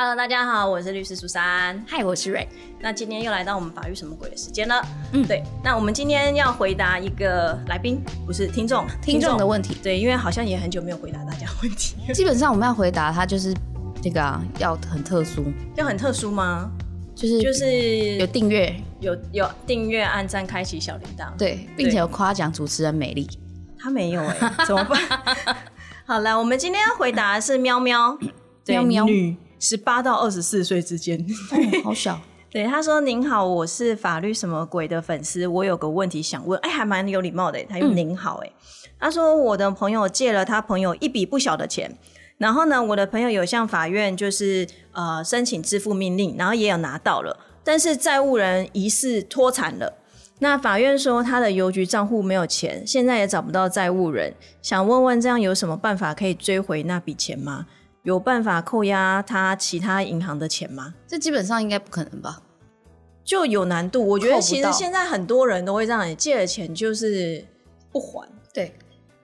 Hello，大家好，我是律师苏珊。嗨，我是瑞。那今天又来到我们法律什么鬼的时间了。嗯，对。那我们今天要回答一个来宾，不是听众，听众的问题。对，因为好像也很久没有回答大家问题。基本上我们要回答他就是这个啊，要很特殊，要很特殊吗？就是就是有订阅，有有订阅，按赞，开启小铃铛。对，并且有夸奖主持人美丽。他没有哎，怎么办？好了，我们今天要回答的是喵喵，喵喵女。十八到二十四岁之间，好小。对，他说：“您好，我是法律什么鬼的粉丝，我有个问题想问。”哎，还蛮有礼貌的，他用“您好”哎。他说：“我的朋友借了他朋友一笔不小的钱，然后呢，我的朋友有向法院就是呃申请支付命令，然后也有拿到了，但是债务人疑似脱产了。那法院说他的邮局账户没有钱，现在也找不到债务人，想问问这样有什么办法可以追回那笔钱吗？”有办法扣押他其他银行的钱吗？这基本上应该不可能吧？就有难度。我觉得其实现在很多人都会这样，借了钱就是不还。对，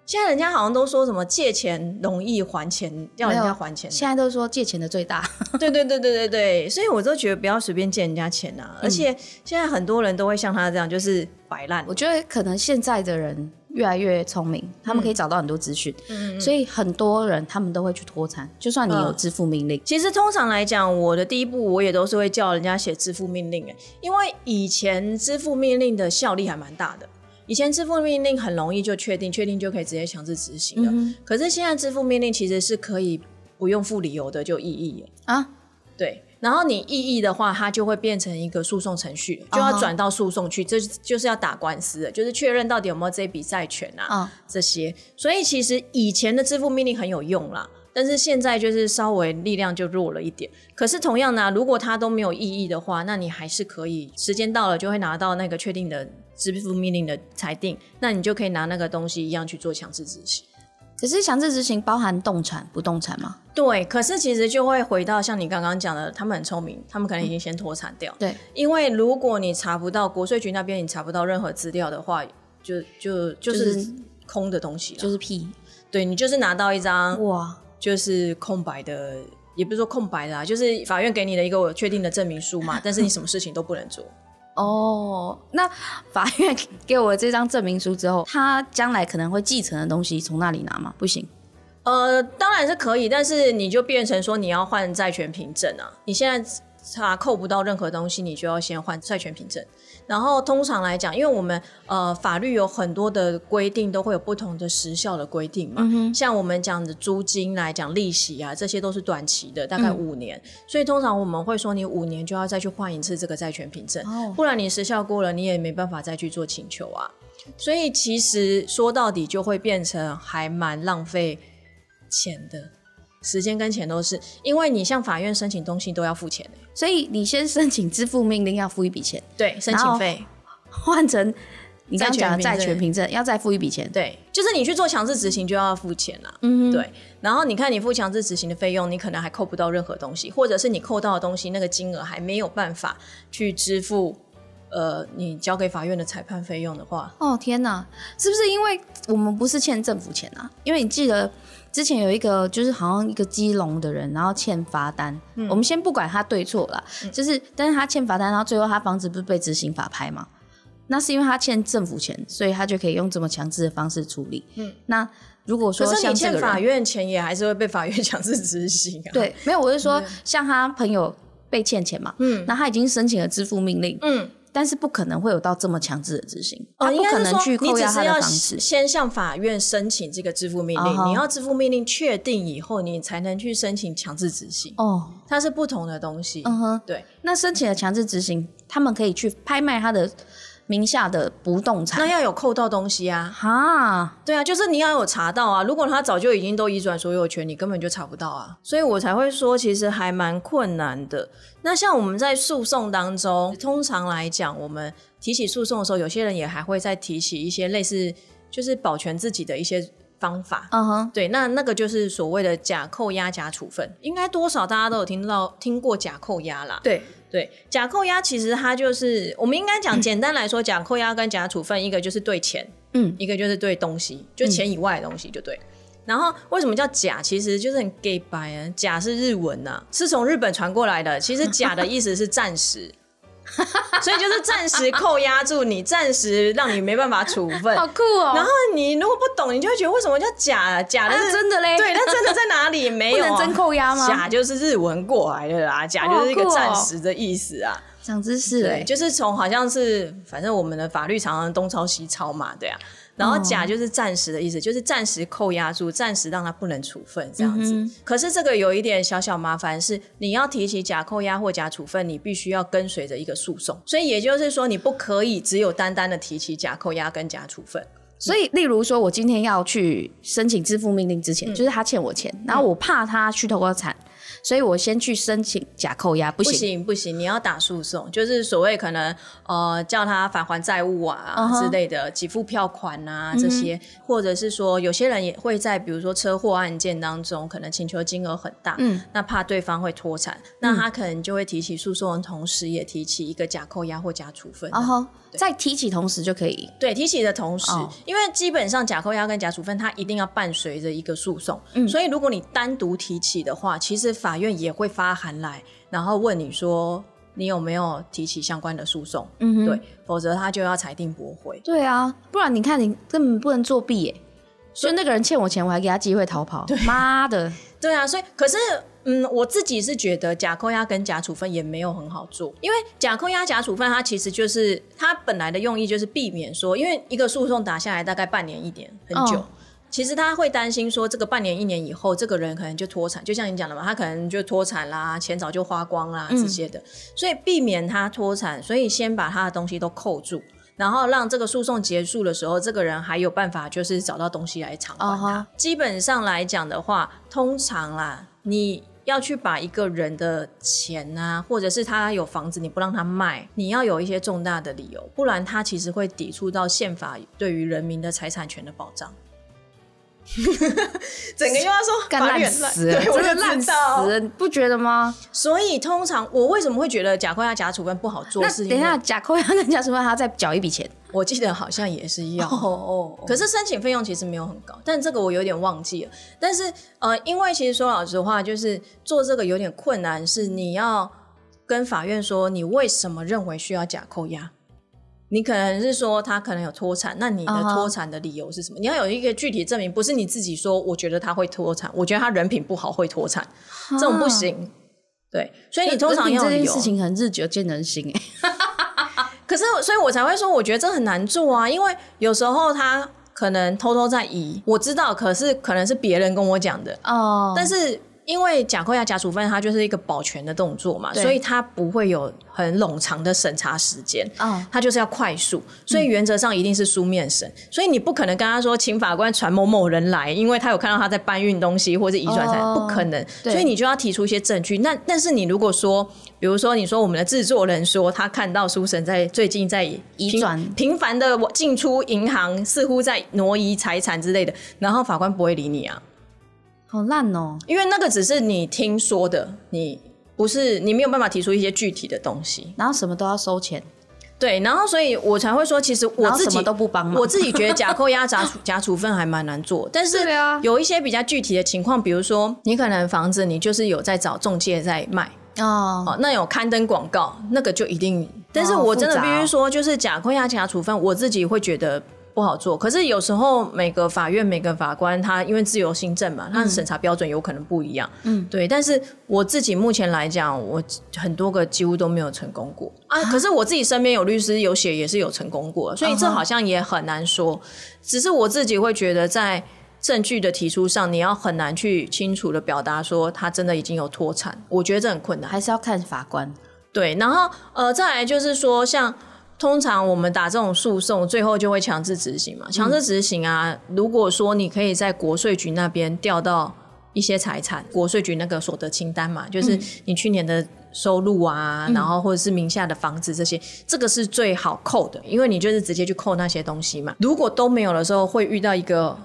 现在人家好像都说什么借钱容易还钱，要人家还钱。现在都说借钱的最大。对对对对对对，所以我都觉得不要随便借人家钱啊。而且现在很多人都会像他这样，就是摆烂。我觉得可能现在的人。越来越聪明，他们可以找到很多资讯，所以很多人他们都会去脱产。就算你有支付命令，其实通常来讲，我的第一步我也都是会叫人家写支付命令，哎，因为以前支付命令的效力还蛮大的。以前支付命令很容易就确定，确定就可以直接强制执行了。可是现在支付命令其实是可以不用付理由的就异议啊，对。然后你异议的话，它就会变成一个诉讼程序，就要转到诉讼去，这就是要打官司的，就是确认到底有没有这笔债权啊，这些。所以其实以前的支付命令很有用啦，但是现在就是稍微力量就弱了一点。可是同样呢，如果他都没有异议的话，那你还是可以，时间到了就会拿到那个确定的支付命令的裁定，那你就可以拿那个东西一样去做强制执行。可是强制执行包含动产、不动产吗？对，可是其实就会回到像你刚刚讲的，他们很聪明，他们可能已经先脱产掉。对，因为如果你查不到国税局那边，你查不到任何资料的话，就就就是空的东西，就是屁。对你就是拿到一张哇，就是空白的，也不是说空白的啊，就是法院给你的一个确定的证明书嘛，但是你什么事情都不能做。哦，那法院 给我这张证明书之后，他将来可能会继承的东西从那里拿吗？不行。呃，当然是可以，但是你就变成说你要换债权凭证啊，你现在查扣不到任何东西，你就要先换债权凭证。然后通常来讲，因为我们呃法律有很多的规定，都会有不同的时效的规定嘛。像我们讲的租金来讲，利息啊，这些都是短期的，大概五年。所以通常我们会说，你五年就要再去换一次这个债权凭证，不然你时效过了，你也没办法再去做请求啊。所以其实说到底，就会变成还蛮浪费钱的。时间跟钱都是，因为你向法院申请东西都要付钱所以你先申请支付命令要付一笔钱，对，申请费换成你刚讲的债权凭证要再付一笔钱，对，就是你去做强制执行就要付钱了，嗯，对。然后你看你付强制执行的费用，你可能还扣不到任何东西，或者是你扣到的东西那个金额还没有办法去支付，呃，你交给法院的裁判费用的话，哦天哪，是不是因为我们不是欠政府钱啊？因为你记得。之前有一个就是好像一个基隆的人，然后欠罚单。我们先不管他对错了，就是但是他欠罚单，然后最后他房子不是被执行法拍吗？那是因为他欠政府钱，所以他就可以用这么强制的方式处理。嗯，那如果说像欠法院钱，也还是会被法院强制执行啊。对，没有，我是说像他朋友被欠钱嘛，嗯，那他已经申请了支付命令，嗯。但是不可能会有到这么强制的执行，他不可能去扣押他的房子。先向法院申请这个支付命令，你要支付命令确定以后，你才能去申请强制执行。哦，它是不同的东西。嗯哼，对。那申请了强制执行，他们可以去拍卖他的。名下的不动产，那要有扣到东西啊！哈，对啊，就是你要有查到啊。如果他早就已经都移转所有权，你根本就查不到啊。所以我才会说，其实还蛮困难的。那像我们在诉讼当中，通常来讲，我们提起诉讼的时候，有些人也还会再提起一些类似，就是保全自己的一些方法。嗯哼，对，那那个就是所谓的假扣押、假处分，应该多少大家都有听到听过假扣押啦。对。对，假扣押其实它就是，我们应该讲简单来说，假扣押跟假处分，一个就是对钱，嗯，一个就是对东西，就钱以外的东西就对。然后为什么叫假？其实就是很 gay 白啊，假是日文呐、是从日本传过来的。其实假的意思是暂时，所以就是暂时扣押住你，暂时让你没办法处分。好酷哦！然后你如果不懂，你就会觉得为什么叫假？假的那是真的嘞，对，那真的在哪里？没有、啊，不能真扣押吗？假就是日文过来的啦，假就是一个暂时的意思啊。长知识对，哎，就是从好像是反正我们的法律常常东抄西抄嘛，对啊。然后假就是暂时的意思，就是暂时扣押住，暂时让他不能处分这样子。可是这个有一点小小麻烦是，你要提起假扣押或假处分，你必须要跟随着一个诉讼，所以也就是说，你不可以只有单单的提起假扣押跟假处分。所以，例如说，我今天要去申请支付命令之前，嗯就是他欠我钱，然后我怕他去偷个产，所以我先去申请假扣押，不不行。不行，你要打诉讼，就是所谓可能呃叫他返还债务啊、之类的，给付票款啊这些，或者是说有些人也会在比如说车祸案件当中，可能请求金额很大，嗯。那怕对方会脱产，那他可能就会提起诉讼的同时，也提起一个假扣押或假处分。在提起同时就可以。对，提起的同时，哦因为基本上假扣押跟假处分，它一定要伴随着一个诉讼，嗯所以如果你单独提起的话，其实法院也会发函来，然后问你说你有没有提起相关的诉讼，嗯，对，否则他就要裁定驳回。对啊，不然你看你根本不能作弊耶。所以那个人欠我钱，我还给他机会逃跑。妈的！对啊，所以可是。嗯，我自己是觉得假扣押跟假处分也没有很好做，因为假扣押、假处分，它其实就是它本来的用意就是避免说，因为一个诉讼打下来大概半年一年很久，哦其实他会担心说，这个半年一年以后，这个人可能就脱产，就像你讲的嘛，他可能就脱产啦，钱早就花光啦这些的，所以避免他脱产，所以先把他的东西都扣住。然后让这个诉讼结束的时候，这个人还有办法，就是找到东西来偿还他。基本上来讲的话，通常啦，你要去把一个人的钱啊，或者是他有房子，你不让他卖，你要有一些重大的理由，不然他其实会抵触到宪法对于人民的财产权的保障。整个又要说干烂死了，对，我就烂死。了，你不觉得吗？所以通常我为什么会觉得假扣押、假处分不好做？那等一下，假扣押跟假处分还要再缴一笔钱。我记得好像也是要。哦可是申请费用其实没有很高，但这个我有点忘记了。但是呃，因为其实说老实话，就是做这个有点困难，是你要跟法院说你为什么认为需要假扣押。你可能是说他可能有脱产，那你的脱产的理由是什么你要有一个具体证明，不是你自己说我觉得他会脱产，我觉得他人品不好会脱产，这种不行。对，所以你通常要有这件事情很日久见人心哎。可是，所以我才会说，我觉得这很难做啊，因为有时候他可能偷偷在移，我知道，可是可能是别人跟我讲的，哦，但是因为假扣押、假处分，它就是一个保全的动作嘛，所以它不会有很冗长的审查时间。哦，它就是要快速，所以原则上一定是书面审，所以你不可能跟他说请法官传某某人来，因为他有看到他在搬运东西或者移转财，哦不可能，所以你就要提出一些证据。那但是你如果说，比如说你说我们的制作人说他看到书神在最近在移转频繁的进出银行，似乎在挪移财产之类的，然后法官不会理你啊。好烂哦。因为那个只是你听说的，你不是你没有办法提出一些具体的东西。然后什么都要收钱，对，然后所以我才会说，其实我自己然后什么都不帮忙我自己觉得假扣押、假处假处分还蛮难做，但是 对啊有一些比较具体的情况，比如说你可能房子你就是有在找中介在卖。哦，哦，那有刊登广告，那个就一定。但是哦我真的必须说，就是假扣押、假处分，我自己会觉得不好做。可是有时候每个法院、每个法官，他因为自由行政嘛，他的审查标准有可能不一样。嗯，对。但是我自己目前来讲，我很多个几乎都没有成功过啊。可是我自己身边有律师有写，也是有成功过，所以这好像也很难说。只是我自己会觉得在。证据的提出上，你要很难去清楚的表达说他真的已经有脱产，我觉得这很困难。还是要看法官。对，然后呃，再来就是说，像通常我们打这种诉讼，最后就会强制执行嘛。强制执行啊，如果说你可以在国税局那边调到一些财产，国税局那个所得清单嘛，就是你去年的。收入啊，然后或者是名下的房子这些，这个是最好扣的，因为你就是直接去扣那些东西嘛。如果都没有的时候，会遇到一个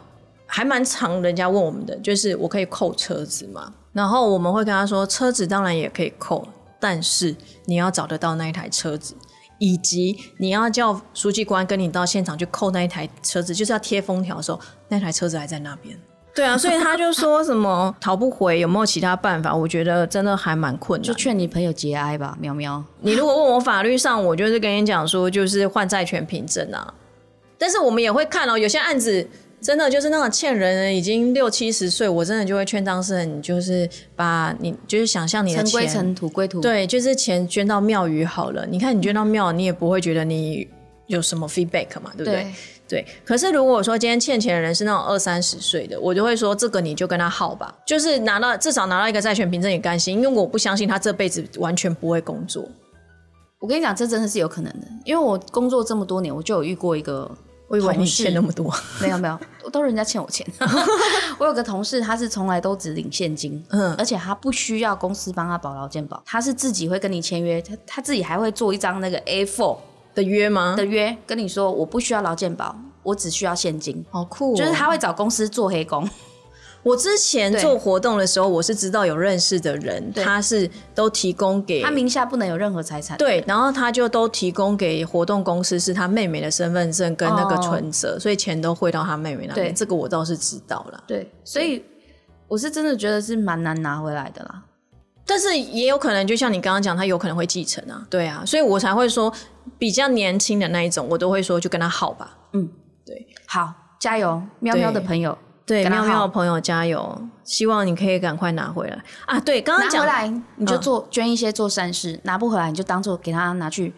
还蛮常人家问我们的，就是我可以扣车子嘛？然后我们会跟他说，车子当然也可以扣，但是你要找得到那一台车子，以及你要叫书记官跟你到现场去扣那一台车子，就是要贴封条的时候，那台车子还在那边。对啊，所以他就说什么 逃不回，有没有其他办法？我觉得真的还蛮困难。就劝你朋友节哀吧，喵喵。你如果问我法律上，我就是跟你讲说，就是换债权凭证啊。但是我们也会看哦，有些案子真的就是那种欠人已经六七十岁，我真的就会劝当事人，你就是把你就是想象你的尘归钱，尘，土归土。对，就是钱捐到庙宇好了。你看你捐到庙，你也不会觉得你有什么 feedback 嘛，对不对？对，对，可是如果说今天欠钱的人是那种二三十岁的，我就会说这个你就跟他耗吧，就是拿到至少拿到一个债权凭证也甘心，因为我不相信他这辈子完全不会工作。我跟你讲，这真的是有可能的，因为我工作这么多年，我就有遇过一个我以为你欠那么多，没有没有，都是人家欠我钱。我有个同事，他是从来都只领现金，嗯而且他不需要公司帮他保劳健保，他是自己会跟你签约，他他自己还会做一张那个 A4 的约吗？的约，跟你说我不需要劳健保，我只需要现金，好酷、哦，就是他会找公司做黑工。我之前做活动的时候，我是知道有认识的人，他是都提供给他名下不能有任何财产。对，然后他就都提供给活动公司，是他妹妹的身份证跟那个哦存折，所以钱都汇到他妹妹那边。对这个我倒是知道了。对，所以我是真的觉得是蛮难拿回来的啦。但是也有可能，就像你刚刚讲，他有可能会继承啊，对啊，所以我才会说比较年轻的那一种，我都会说就跟他好吧。嗯，对好，加油，喵喵的朋友，对，跟他好喵喵朋友加油，希望你可以赶快拿回来。啊！对，刚刚回来你就嗯。做、捐一些做善事，拿不回来你就当做给他拿去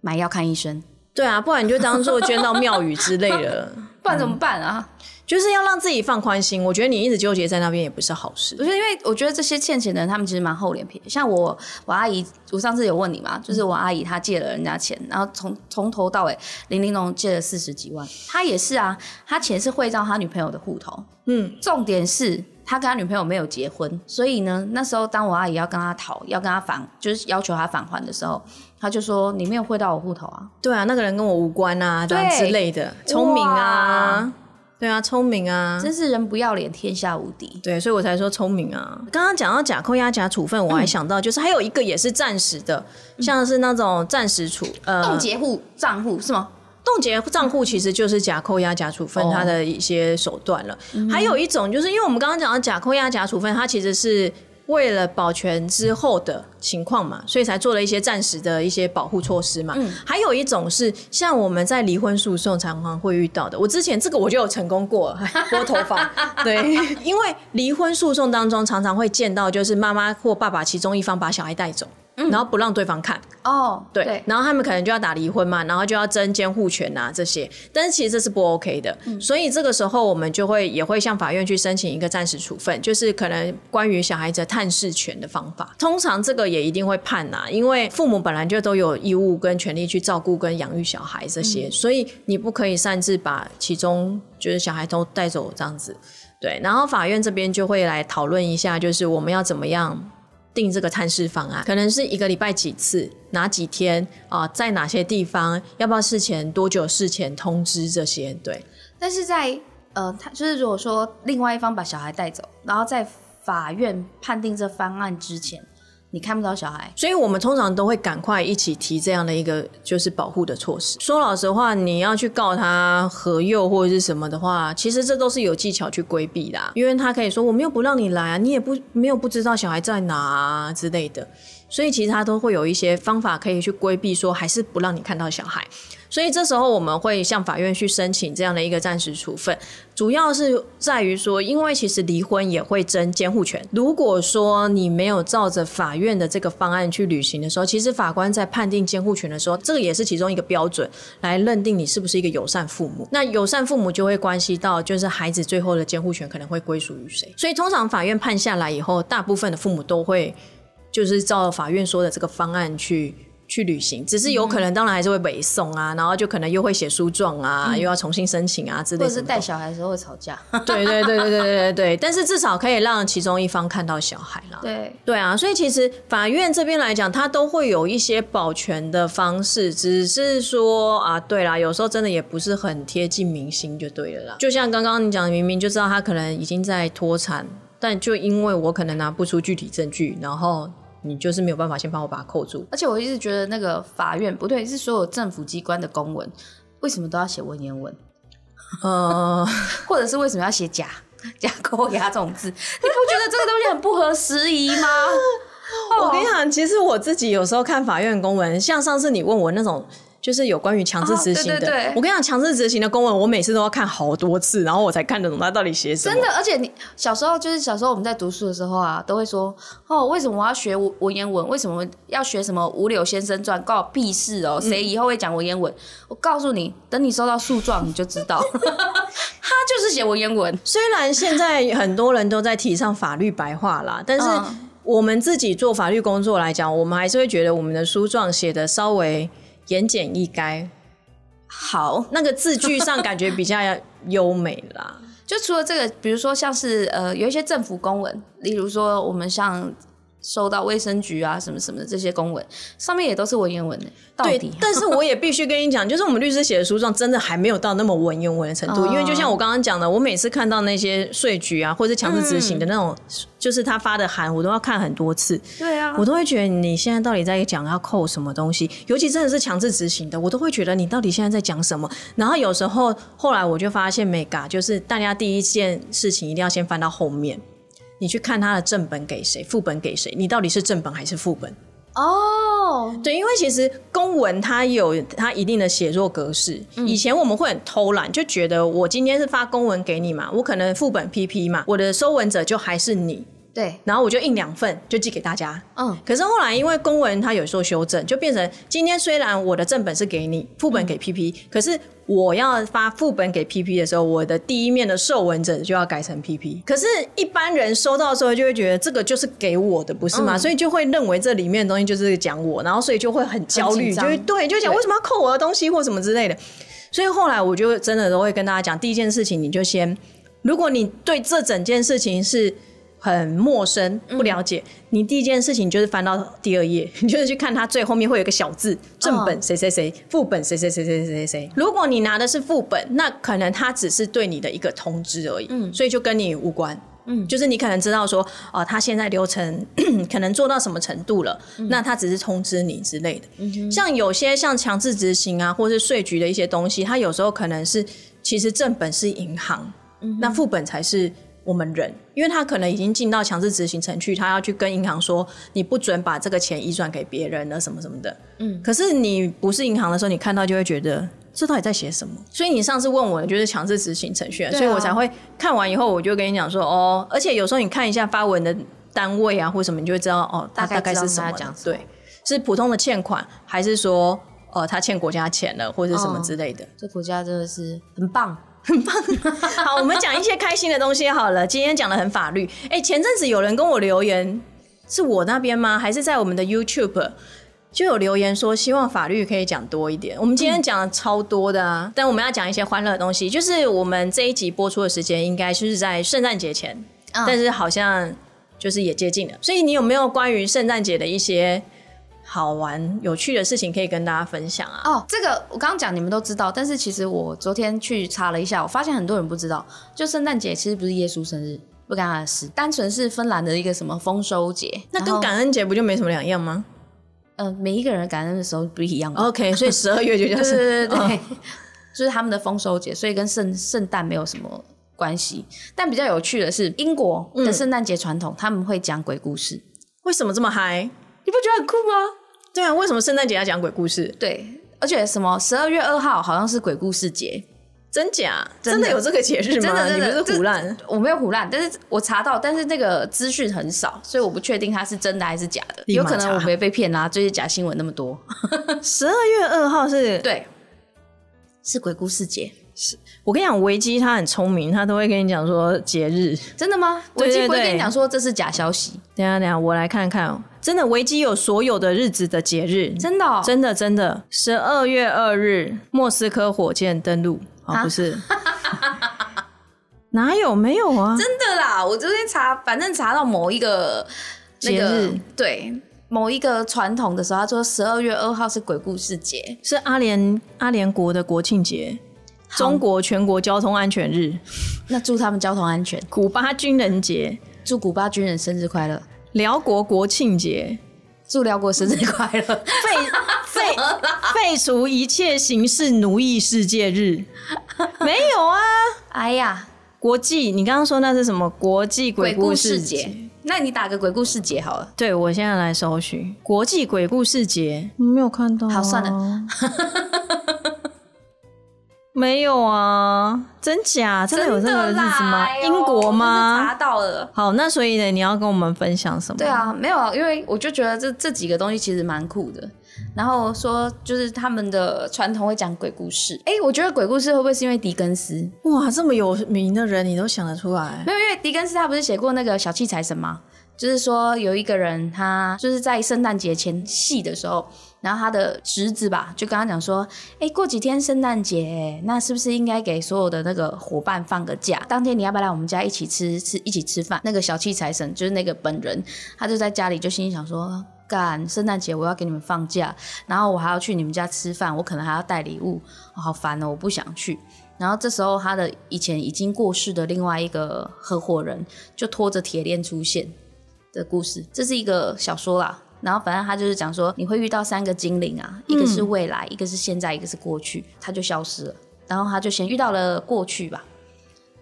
买药看医生，对啊，不然你就当做捐到庙宇之类的，不然怎么办啊？就是要让自己放宽心。我觉得你一直纠结在那边也不是好事我。觉得，因为我觉得这些欠钱的人，他们其实蛮厚脸皮的。像我，我阿姨，我上次有问你嘛，就是我阿姨她借了人家钱，然后从从头到尾零零总借了四十几万。她也是啊，她钱是汇到她女朋友的户头。嗯，重点是他跟他女朋友没有结婚，所以呢，那时候当我阿姨要跟他讨，要跟他返，就是要求他返还的时候，他就说你没有汇到我户头啊。对啊，那个人跟我无关啊，这样之类的，聪明啊，对啊，聪明啊，真是人不要脸，天下无敌。对，所以我才说聪明啊。刚刚讲到假扣押、假处分，我还想到就是还有一个也是暂时的，像是那种暂时处呃冻结户账户是吗？冻结账户其实就是假扣押、假处分哦它的一些手段了。还有一种就是因为我们刚刚讲到假扣押、假处分，它其实是为了保全之后的情况嘛，所以才做了一些暂时的一些保护措施嘛。还有一种是像我们在离婚诉讼常常会遇到的，我之前这个我就有成功过 拨头发，对，因为离婚诉讼当中常常会见到就是妈妈或爸爸其中一方把小孩带走。然后不让对方看，哦，对，然后他们可能就要打离婚嘛，然后就要争监护权啊这些，但是其实这是不 OK 的，所以这个时候我们就会也会向法院去申请一个暂时处分，就是可能关于小孩子探视权的方法。通常这个也一定会判呐、因为父母本来就都有义务跟权利去照顾跟养育小孩这些，所以你不可以擅自把其中就是小孩都带走这样子。对，然后法院这边就会来讨论一下，就是我们要怎么样定这个探视方案，可能是一个礼拜几次，哪几天啊、在哪些地方，要不要事前多久事前通知这些？对，但是在呃，他就是如果说另外一方把小孩带走，然后在法院判定这方案之前，你看不到小孩，所以我们通常都会赶快一起提这样的一个就是保护的措施。说老实话，你要去告他合诱或者是什么的话，其实这都是有技巧去规避的、因为他可以说我没有不让你来啊，你也不没有不知道小孩在哪啊之类的。所以其实他都会有一些方法可以去规避，说还是不让你看到小孩。所以这时候我们会向法院去申请这样的一个暂时处分，主要是在于说，因为其实离婚也会争监护权。如果说你没有照着法院的这个方案去履行的时候，其实法官在判定监护权的时候，这个也是其中一个标准，来认定你是不是一个友善父母。那友善父母就会关系到，就是孩子最后的监护权可能会归属于谁。所以通常法院判下来以后，大部分的父母都会就是照法院说的这个方案去去旅行，只是有可能，当然还是会北送啊，然后就可能又会写书状啊，又要重新申请啊之类的。或者是带小孩的时候会吵架。对对对对对对对，但是至少可以让其中一方看到小孩啦。对对啊，所以其实法院这边来讲，他都会有一些保全的方式，只是说啊，对啦，有时候真的也不是很贴近明星就对了啦。就像刚刚你讲，明明就知道他可能已经在脱产，但就因为我可能拿不出具体证据，然后。你就是没有办法先帮我把它扣住。而且我一直觉得那个法院不对，是所有政府机关的公文，为什么都要写文言文，呃，或者是为什么要写假？假扣 牙这种字，你不觉得这个东西很不合时宜吗？我跟你讲，其实我自己有时候看法院公文，像上次你问我那种。就是有关于强制执行的，哦对对对我跟你讲，强制执行的公文，我每次都要看好多次，然后我才看得懂他到底写什么。真的，而且你小时候就是小时候我们在读书的时候啊，都会说哦，为什么我要学文文言文？为什么要学什么《五柳先生传》？告我屁事哦！谁以后会讲文言文？我告诉你，等你收到诉状你就知道，他就是写文言文。虽然现在很多人都在提倡法律白话啦，但是嗯我们自己做法律工作来讲，我们还是会觉得我们的书状写的稍微言简意赅，好，那个字句上感觉比较优美啦。就除了这个，比如说像是呃有一些政府公文，例如说我们像收到卫生局啊什么什么的这些公文，上面也都是文言文的。到对，但是我也必须跟你讲，就是我们律师写的书状，真的还没有到那么文言文的程度。哦因为就像我刚刚讲的，我每次看到那些税局啊，或者强制执行的那种，就是他发的函，我都要看很多次。对啊我都会觉得你现在到底在讲要扣什么东西，尤其真的是强制执行的，我都会觉得你到底现在在讲什么。然后有时候后来我就发现美嘎就是大家第一件事情一定要先翻到后面，你去看他的正本给谁，副本给谁，你到底是正本还是副本？哦，对，因为其实公文它有它一定的写作格式。以前我们会很偷懒，就觉得我今天是发公文给你嘛，我可能副本 PP 嘛，我的收文者就还是你，对，然后我就印两份就寄给大家。嗯，可是后来因为公文它有时候修正，就变成今天虽然我的正本是给你，副本给 PP，、可是我要发副本给 PP 的时候，我的第一面的受文者就要改成 PP。可是，一般人收到的时候就会觉得这个就是给我的，不是吗？嗯所以就会认为这里面的东西就是讲我，然后所以就会很焦虑，就会对，就讲对为什么要扣我的东西或什么之类的。所以后来我就真的都会跟大家讲，第一件事情你就先，如果你对这整件事情是很陌生、不了解，你第一件事情就是翻到第二页，你就是去看它最后面会有一个小字，正本谁谁谁，副本谁谁谁谁谁谁谁。如果你拿的是副本，那可能它只是对你的一个通知而已，所以就跟你无关。嗯，就是你可能知道说，哦、他现在流程 可能做到什么程度了，那他只是通知你之类的。像有些像强制执行啊，或是税局的一些东西，它有时候可能是其实正本是银行，那副本才是我们人，因为他可能已经进到强制执行程序，他要去跟银行说你不准把这个钱移转给别人了什么什么的。嗯，可是你不是银行的时候，你看到就会觉得。这到底在写什么？所以你上次问我的就是强制执行程序、啊，所以我才会看完以后，我就跟你讲说哦，而且有时候你看一下发文的单位啊或什么，你就会知道哦，大概大概是什么对，是普通的欠款，还是说呃他欠国家钱了，或者什么之类的？这国家真的是很棒。好，我们讲一些开心的东西好了。今天讲的很法律。哎、前阵子有人跟我留言，是我那边吗？还是在我们的 YouTube 就有留言说，希望法律可以讲多一点。我们今天讲的超多的啊，但我们要讲一些欢乐的东西。就是我们这一集播出的时间应该就是在圣诞节前，嗯但是好像就是也接近了。所以你有没有关于圣诞节的一些好玩、有趣的事情可以跟大家分享啊？哦，这个我刚刚讲你们都知道，但是其实我昨天去查了一下，我发现很多人不知道，就圣诞节其实不是耶稣生日，不干他的事，单纯是芬兰的一个什么丰收节。那跟感恩节不就没什么两样吗呃每一个人感恩的时候不一样？？OK，所以十二月就叫 对是对对对就是他们的丰收节，所以跟圣圣诞没有什么关系。但比较有趣的是，英国的圣诞节传统，他们会讲鬼故事，为什么这么嗨？你不觉得很酷吗？对啊，为什么圣诞节要讲鬼故事？对，而且什么十二月二号好像是鬼故事节，真假？真的有这个节日吗？真的真的你不是胡乱？我没有胡乱，但是我查到，但是那个资讯很少，所以我不确定它是真的还是假的。有可能我没被骗啦、最近假新闻那么多。十二月二号是？对，是鬼故事节，我跟你讲，维基他很聪明，他都会跟你讲说节日。真的吗？对维基不会跟你讲说这是假消息，等下等下，我来看看哦。真的，维基有所有的日子的节日，真的、哦，真的真的。十二月二日，莫斯科火箭登陆。哦，啊不是，哪有？没有啊？真的啦！我昨天查，反正查到某一个那个节日对某一个传统的时候，他说十二月二号是鬼故事节，是阿联阿联国的国庆节，中国全国交通安全日，那祝他们交通安全，古巴军人节，祝古巴军人生日快乐，辽国国庆节，祝辽国生日快乐。废废 废除一切形式奴役世界日，没有啊？哎呀，国际，你刚刚说那是什么？国际鬼故事节？那你打个鬼故事节好了。对，我现在来搜寻国际鬼故事节，没有看到。好，算了。没有啊，真假？真的有这个日子吗？英国吗？查到了。好，那所以呢，你要跟我们分享什么？对啊，没有啊，因为我就觉得这这几个东西其实蛮酷的。然后说，就是他们的传统会讲鬼故事。哎，我觉得鬼故事会不会是因为狄更斯？哇，这么有名的人，你都想得出来？没有，因为狄更斯他不是写过那个小气财神吗？就是说有一个人，他就是在圣诞节前戏的时候，然后他的侄子吧，就跟他讲说，哎，过几天圣诞节，那是不是应该给所有的那个伙伴放个假？当天你要不要来我们家一起吃吃一起吃饭？那个小气财神就是那个本人，他就在家里就心想说。干圣诞节我要给你们放假，然后我还要去你们家吃饭，我可能还要带礼物，好烦哦，我不想去。然后这时候他的以前已经过世的另外一个合伙人就拖着铁链出现的故事，这是一个小说啦。然后反正他就是讲说你会遇到三个精灵啊，一个是未来，一个是现在，一个是过去，他就消失了。然后他就先遇到了过去吧。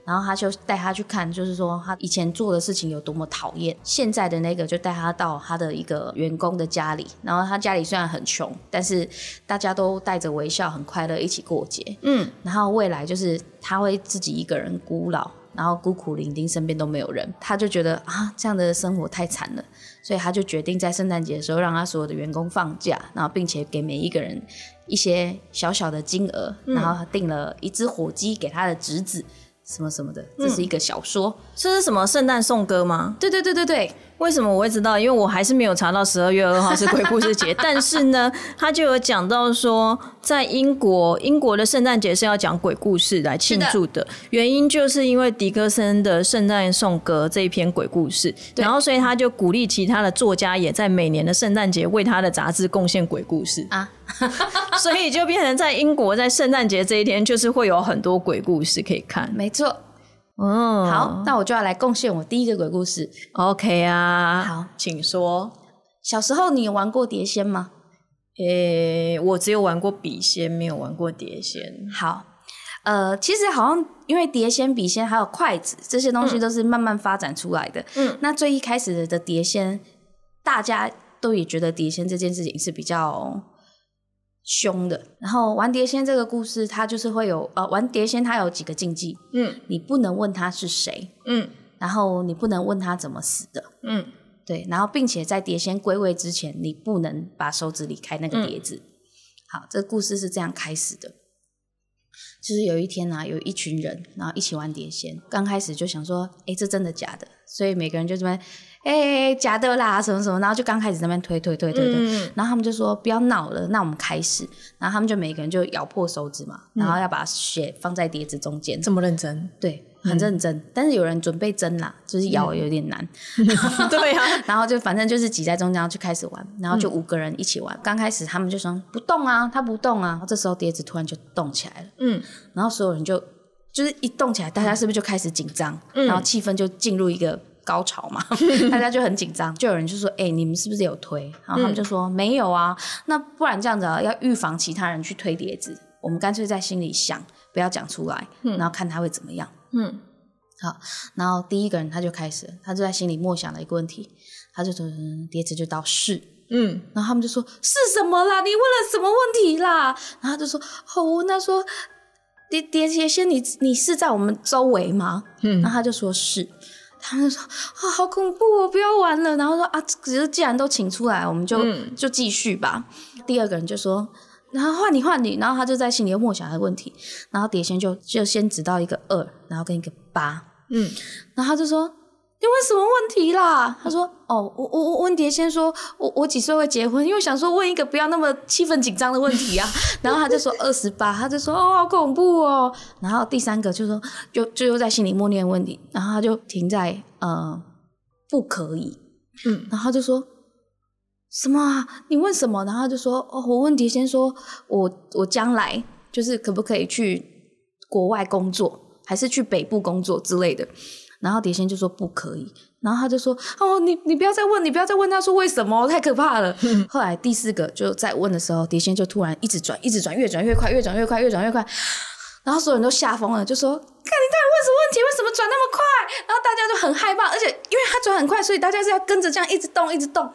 然后他就带他去看，就是说他以前做的事情有多么讨厌。现在的那个就带他到他的一个员工的家里，然后他家里虽然很穷，但是大家都带着微笑，很快乐一起过节。嗯，然后未来就是他会自己一个人孤老，然后孤苦伶仃，身边都没有人，他就觉得啊这样的生活太惨了，所以他就决定在圣诞节的时候让他所有的员工放假，然后并且给每一个人一些小小的金额，然后订了一只火鸡给他的侄子。什么什么的，这是一个小说，这是什么圣诞颂歌吗？对对对对对。为什么我会知道？因为我还是没有查到十二月二号是鬼故事节，但是呢，他就有讲到说，在英国，英国的圣诞节是要讲鬼故事来庆祝的。原因就是因为迪克森的《圣诞颂歌》这一篇鬼故事，然后所以他就鼓励其他的作家也在每年的圣诞节为他的杂志贡献鬼故事啊，所以就变成在英国在圣诞节这一天，就是会有很多鬼故事可以看。没错。嗯，好，那我就要来贡献我第一个鬼故事。OK 啊，好，请说。小时候你有玩过碟仙吗？诶，我只有玩过笔仙，没有玩过碟仙。好，呃，其实好像因为碟仙、笔仙还有筷子这些东西都是慢慢发展出来的。嗯，那最一开始的碟仙，大家都也觉得碟仙这件事情是比较。凶的，然后玩碟仙这个故事，它就是会有呃，玩碟仙它有几个禁忌，嗯，你不能问他是谁，嗯，然后你不能问他怎么死的，嗯，对，然后并且在碟仙归位之前，你不能把手指离开那个碟子。好，这个故事是这样开始的，就是有一天呢，有一群人，然后一起玩碟仙，刚开始就想说，哎，这真的假的？所以每个人就这么。哎，假的啦，什么什么，然后就刚开始那边推推推推推，然后他们就说不要闹了，那我们开始，然后他们就每个人就咬破手指嘛，然后要把血放在碟子中间，这么认真？对，很认真，但是有人准备针啦，就是咬有点难，对呀，然后就反正就是挤在中间就开始玩，然后就五个人一起玩，刚开始他们就说不动啊，他不动啊，这时候碟子突然就动起来了，嗯，然后所有人就就是一动起来，大家是不是就开始紧张，然后气氛就进入一个。高潮嘛，大家就很紧张，就有人就说：“哎，你们是不是有推？”然后他们就说：“没有啊。”那不然这样子啊，要预防其他人去推碟子，我们干脆在心里想，不要讲出来，然后看他会怎么样。嗯，好，然后第一个人他就开始，他就在心里默想了一个问题，他就从：“碟子就到是。”嗯，然后他们就说：“是什么啦？你问了什么问题啦？”然后他就说：“哦，我问他说，碟碟碟仙，你你是在我们周围吗？”嗯，然后他就说是。他们说啊，好恐怖哦，不要玩了。然后说啊，只是既然都请出来，我们就就继续吧。第二个人就说，然后换你换你。然后他就在心里默想的问题。然后碟仙就就先指到一个二，然后跟一个八。嗯，然后他就说。你问什么问题啦？他说：“哦，我我我问碟仙说，我我几岁会结婚？因为想说问一个不要那么气氛紧张的问题啊。”然后他就说二十八，他就说：“哦，好恐怖哦。”然后第三个就说，就就又在心里默念问题，然后他就停在呃不可以。嗯，然后他就说什么啊？你问什么？然后他就说：“哦，我问碟仙说，我我将来就是可不可以去国外工作，还是去北部工作之类的。”然后碟仙就说不可以，然后他就说哦，你你不要再问，你不要再问他说为什么，太可怕了。后来第四个就在问的时候，碟仙就突然一直转，一直转，越转越快，越转越快，越转越快。然后所有人都吓疯了，就说看你到底问什么问题？为什么转那么快？然后大家就很害怕，而且因为他转很快，所以大家是要跟着这样一直动，一直动，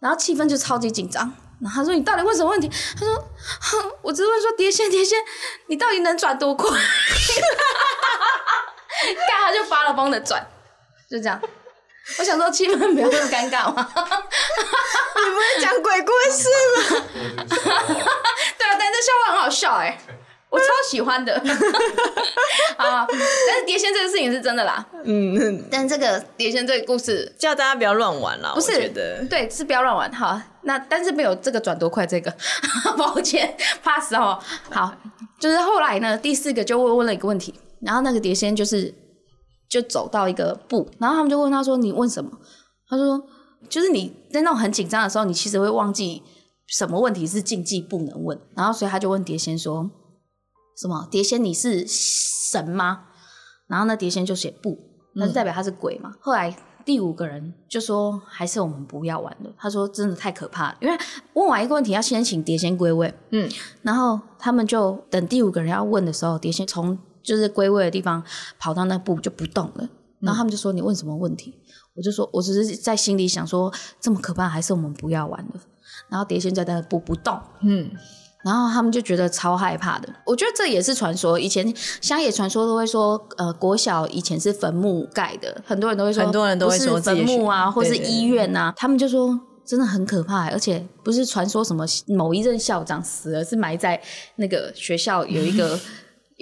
然后气氛就超级紧张。然后他说：“你到底问什么问题？”他说：“哼，我只是问说碟仙，碟仙，你到底能转多快？” 干他就发了疯的转，就这样。我想说气氛不要那么尴尬吗？你不是讲鬼故事吗？对啊，但这笑话很好笑哎、我超喜欢的。啊，但是碟仙这个事情是真的啦。嗯，但这个碟仙这个故事叫大家不要乱玩啦。不是我觉得对，是不要乱玩。好，那但是没有这个转多快这个，抱歉，pass 哦。好，就是后来呢，第四个就问问了一个问题，然后那个碟仙就是就走到一个布，然后他们就问他说：“你问什么？”他说：“就是你在那种很紧张的时候，你其实会忘记什么问题是禁忌不能问。”然后所以他就问碟仙说：“什么？碟仙你是神吗？”然后那碟仙就写不，那就代表他是鬼嘛。后来第五个人就说：“还是我们不要玩了。”他说：“真的太可怕了，因为问完一个问题要先请碟仙归位。”嗯，然后他们就等第五个人要问的时候，碟仙从就是归位的地方跑到那步就不动了。然后他们就说：“你问什么问题？”我就说：“我只是在心里想说，这么可怕，还是我们不要玩了。”然后碟仙在那步不动。嗯，然后他们就觉得超害怕的。我觉得这也是传说，以前乡野传说都会说，呃，国小以前是坟墓盖的，很多人都会说，很多人都会说坟墓啊，学或是对对对医院啊，他们就说真的很可怕，而且不是传说什么某一任校长死了，是埋在那个学校有一个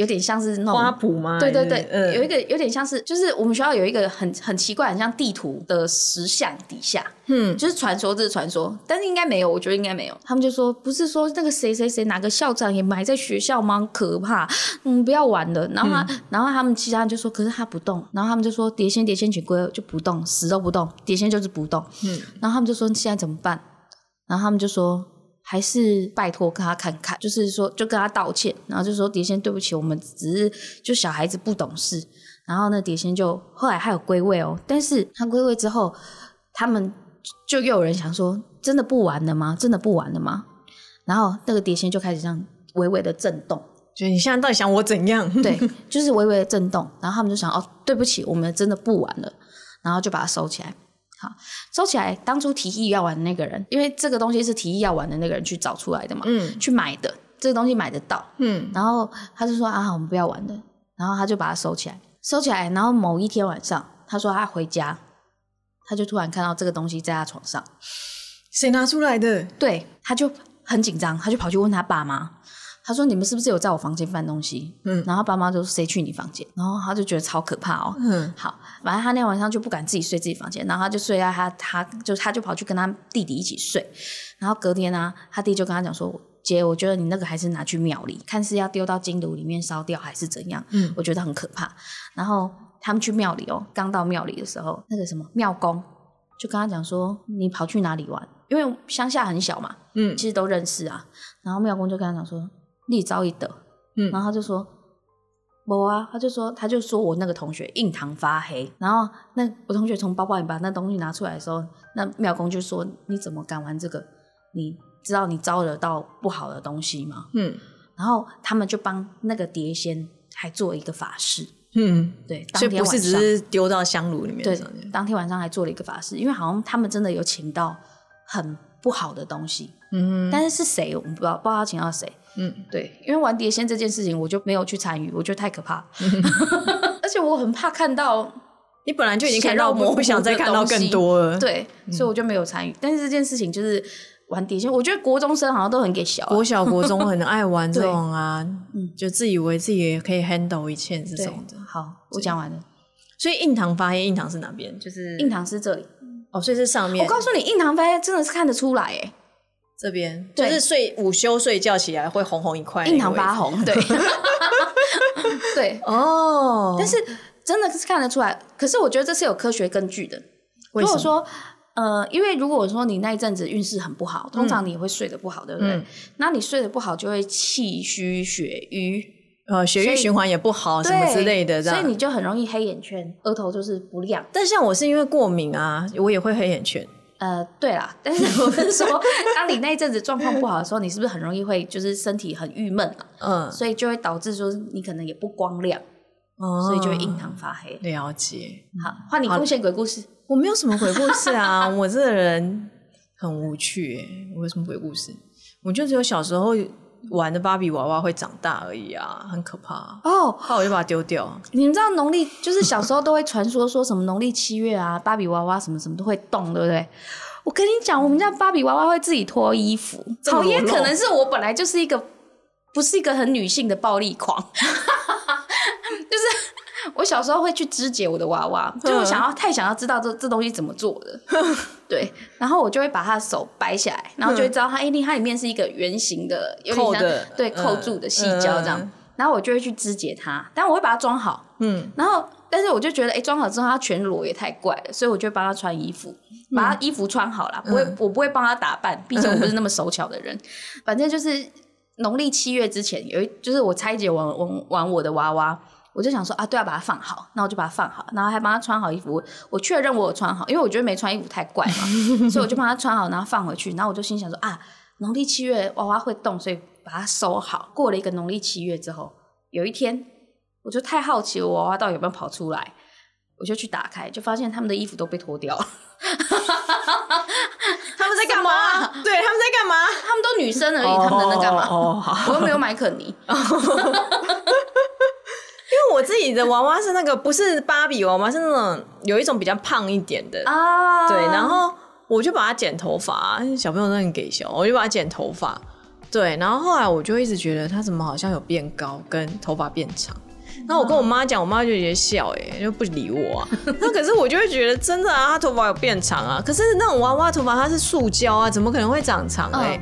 有点像是那种花圃吗？对对对，嗯，有一个有点像是，就是我们学校有一个很很奇怪，很像地图的石像底下，嗯，就是传说，这是传说，但是应该没有，我觉得应该没有。他们就说，不是说那个谁谁谁哪个校长也埋在学校吗？可怕，嗯，不要玩了。然后他，然后他们其他人就说，可是他不动。然后他们就说，碟仙碟仙请归就不动，死都不动，碟仙就是不动。嗯，然后他们就说现在怎么办？然后他们就说。还是拜托跟他看看，就是说就跟他道歉，然后就说碟仙对不起，我们只是就小孩子不懂事，然后呢，碟仙就后来还有归位哦，但是他归位之后，他们就又有人想说，真的不玩了吗？真的不玩了吗？然后那个碟仙就开始这样微微的震动，就你现在到底想我怎样？对，就是微微的震动，然后他们就想，哦，对不起，我们真的不玩了，然后就把它收起来。好，收起来。当初提议要玩的那个人，因为这个东西是提议要玩的那个人去找出来的嘛，嗯去买的，这个东西买得到，嗯然后他就说啊，我们不要玩的，然后他就把它收起来，收起来。然后某一天晚上，他说他回家，他就突然看到这个东西在他床上，谁拿出来的？对，他就很紧张，他就跑去问他爸妈，他说你们是不是有在我房间翻东西？嗯然后爸妈就说谁去你房间？然后他就觉得超可怕哦。嗯好，反正他那天晚上就不敢自己睡自己房间，然后他就睡在他他就他就跑去跟他弟弟一起睡，然后隔天呢、他弟就跟他讲说。姐，我觉得你那个还是拿去庙里，看是要丢到金炉里面烧掉，还是怎样？嗯我觉得很可怕。然后他们去庙里哦，刚到庙里的时候，那个什么庙公就跟他讲说：“你跑去哪里玩？”因为乡下很小嘛，嗯其实都认识啊。然后庙公就跟他讲说：“立招一得。”嗯然后他就说：“我啊。”他就说：“他就说我那个同学印堂发黑。”然后那我同学从包包里把那东西拿出来的时候，那妙公就说：“你怎么敢玩这个？你知道你招惹到不好的东西吗嗯？”然后他们就帮那个碟仙还做了一个法事。嗯，对，当所以不天晚上是只是丢到香炉里面对，当天晚上还做了一个法事，因为好像他们真的有请到很不好的东西，嗯但是是谁我们不知道，不知道他请到谁。嗯，对，因为玩碟仙这件事情，我就没有去参与，我觉得太可怕，而且我很怕看到，你本来就已经看到，血肉模糊不不想再看到更多了。，对，所以我就没有参与。但是这件事情就是玩碟仙，我觉得国中生好像都很给小、啊国，小国中很爱玩这对种啊，就自以为自己也可以 handle 一切这对种的。，好，我讲完了。所以印堂发黑，印堂是哪边？就是印堂是这里，哦，所以是上面。我告诉你，印堂发现真的是看得出来，哎，这边，就是睡午休睡觉起来会红红一块，印堂发。红，对，对，哦，但是真的是看得出来。可是我觉得这是有科学根据的。为什么如果说，呃，因为如果说你那一阵子运势很不好，通常你也会睡得不好，对不对？嗯那你睡得不好，就会气虚血瘀，呃血液循环也不好，什么之类的，这样。所以你就很容易黑眼圈，额头就是不亮。但像我是因为过敏啊，我也会黑眼圈。呃，对啦，但是我是说，当你那一阵子状况不好的时候，你是不是很容易会就是身体很郁闷啊？嗯，所以就会导致说你可能也不光亮。哦所以就会印堂发黑。了解。好，换你贡献鬼故事。我没有什么鬼故事啊，我这个人很无趣、欸。我有什么鬼故事？我就只有小时候玩的芭比娃娃会长大而已啊，很可怕。哦，后来我就把它丢掉。你们知道农历就是小时候都会传说说什么农历七月啊，芭比娃娃什么什么都会动，对不对？我跟你讲，我们家芭比娃娃会自己脱衣服，这么好也可能是我本来就是一个不是一个很女性的暴力狂，就是我小时候会去肢解我的娃娃，就我想要太想要知道这这东西怎么做的，对，然后我就会把他的手掰下来，然后就会知道它一定它里面是一个圆形的，有点像对嗯扣住的细胶这样，嗯然后我就会去肢解它，但我会把它装好，嗯，然后，但是我就觉得，哎，装好之后它全裸也太怪了，所以我就会帮他穿衣服，把他衣服穿好了，不会，我不会帮他打扮，毕竟我不是 那么手巧的人。反正就是农历七月之前，有一就是我拆解完完完我的娃娃，我就想说啊，对，要把它放好，那我就把它放好，然后还帮他穿好衣服。我我确认我有穿好，因为我觉得没穿衣服太怪嘛，所以我就帮他穿好，然后放回去。然后我就心想说啊，农历七月娃娃会动，所以把它收好。过了一个农历七月之后，有一天我就太好奇我娃娃到底有没有跑出来，我就去打开，就发现他们的衣服都被脱掉了。他们在干嘛？对，他们在干嘛？他们都女生而已，他们能在干嘛？我又没有买肯尼，我自己的娃娃是那个不是芭比娃娃，是那种有一种比较胖一点的，啊对，然后我就把它剪头发，小朋友都很给笑，我就把它剪头发，对，然后后来我就一直觉得它怎么好像有变高，跟头发变长。然后我跟我妈讲，我妈就直接笑、哎，就不理我啊。那可是我就会觉得，真的啊，她头发有变长啊。可是那种娃娃头发它是塑胶啊，怎么可能会长长哎、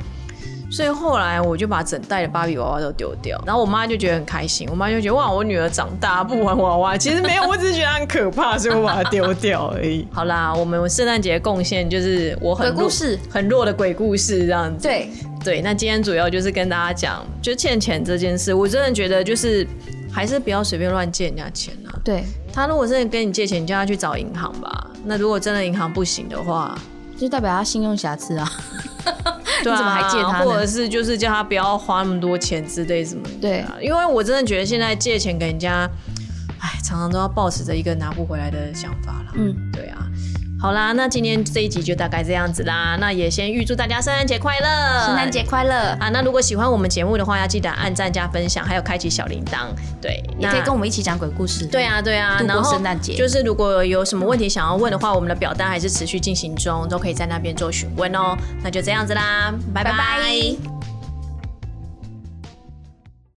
所以后来我就把整袋的芭比娃娃都丢掉，然后我妈就觉得很开心，我妈就觉得哇，我女儿长大不玩娃娃，其实没有，我只是觉得很可怕，所以我把它丢掉而已。好啦，我们圣诞节贡献就是我很故事很弱的鬼故事这样子。对，对，那今天主要就是跟大家讲，就欠钱这件事，我真的觉得就是还是不要随便乱借人家钱啊。对，他如果真的跟你借钱，你叫他去找银行吧。那如果真的银行不行的话，就代表他信用瑕疵啊。对啊，你怎么还借他或者是就是叫他不要花那么多钱之类什么的。对啊，因为我真的觉得现在借钱给人家，哎，常常都要抱持着一个拿不回来的想法啦。嗯，对啊。好啦，那今天这一集就大概这样子啦。那也先预祝大家圣诞节快乐，圣诞节快乐！啊！那如果喜欢我们节目的话，要记得按赞加分享，还有开启小铃铛。对，也可以跟我们一起讲鬼故事。对啊，对啊，然后圣诞节就是如果有什么问题想要问的话，我们的表单还是持续进行中，都可以在那边做询问哦。那就这样子啦，拜拜拜拜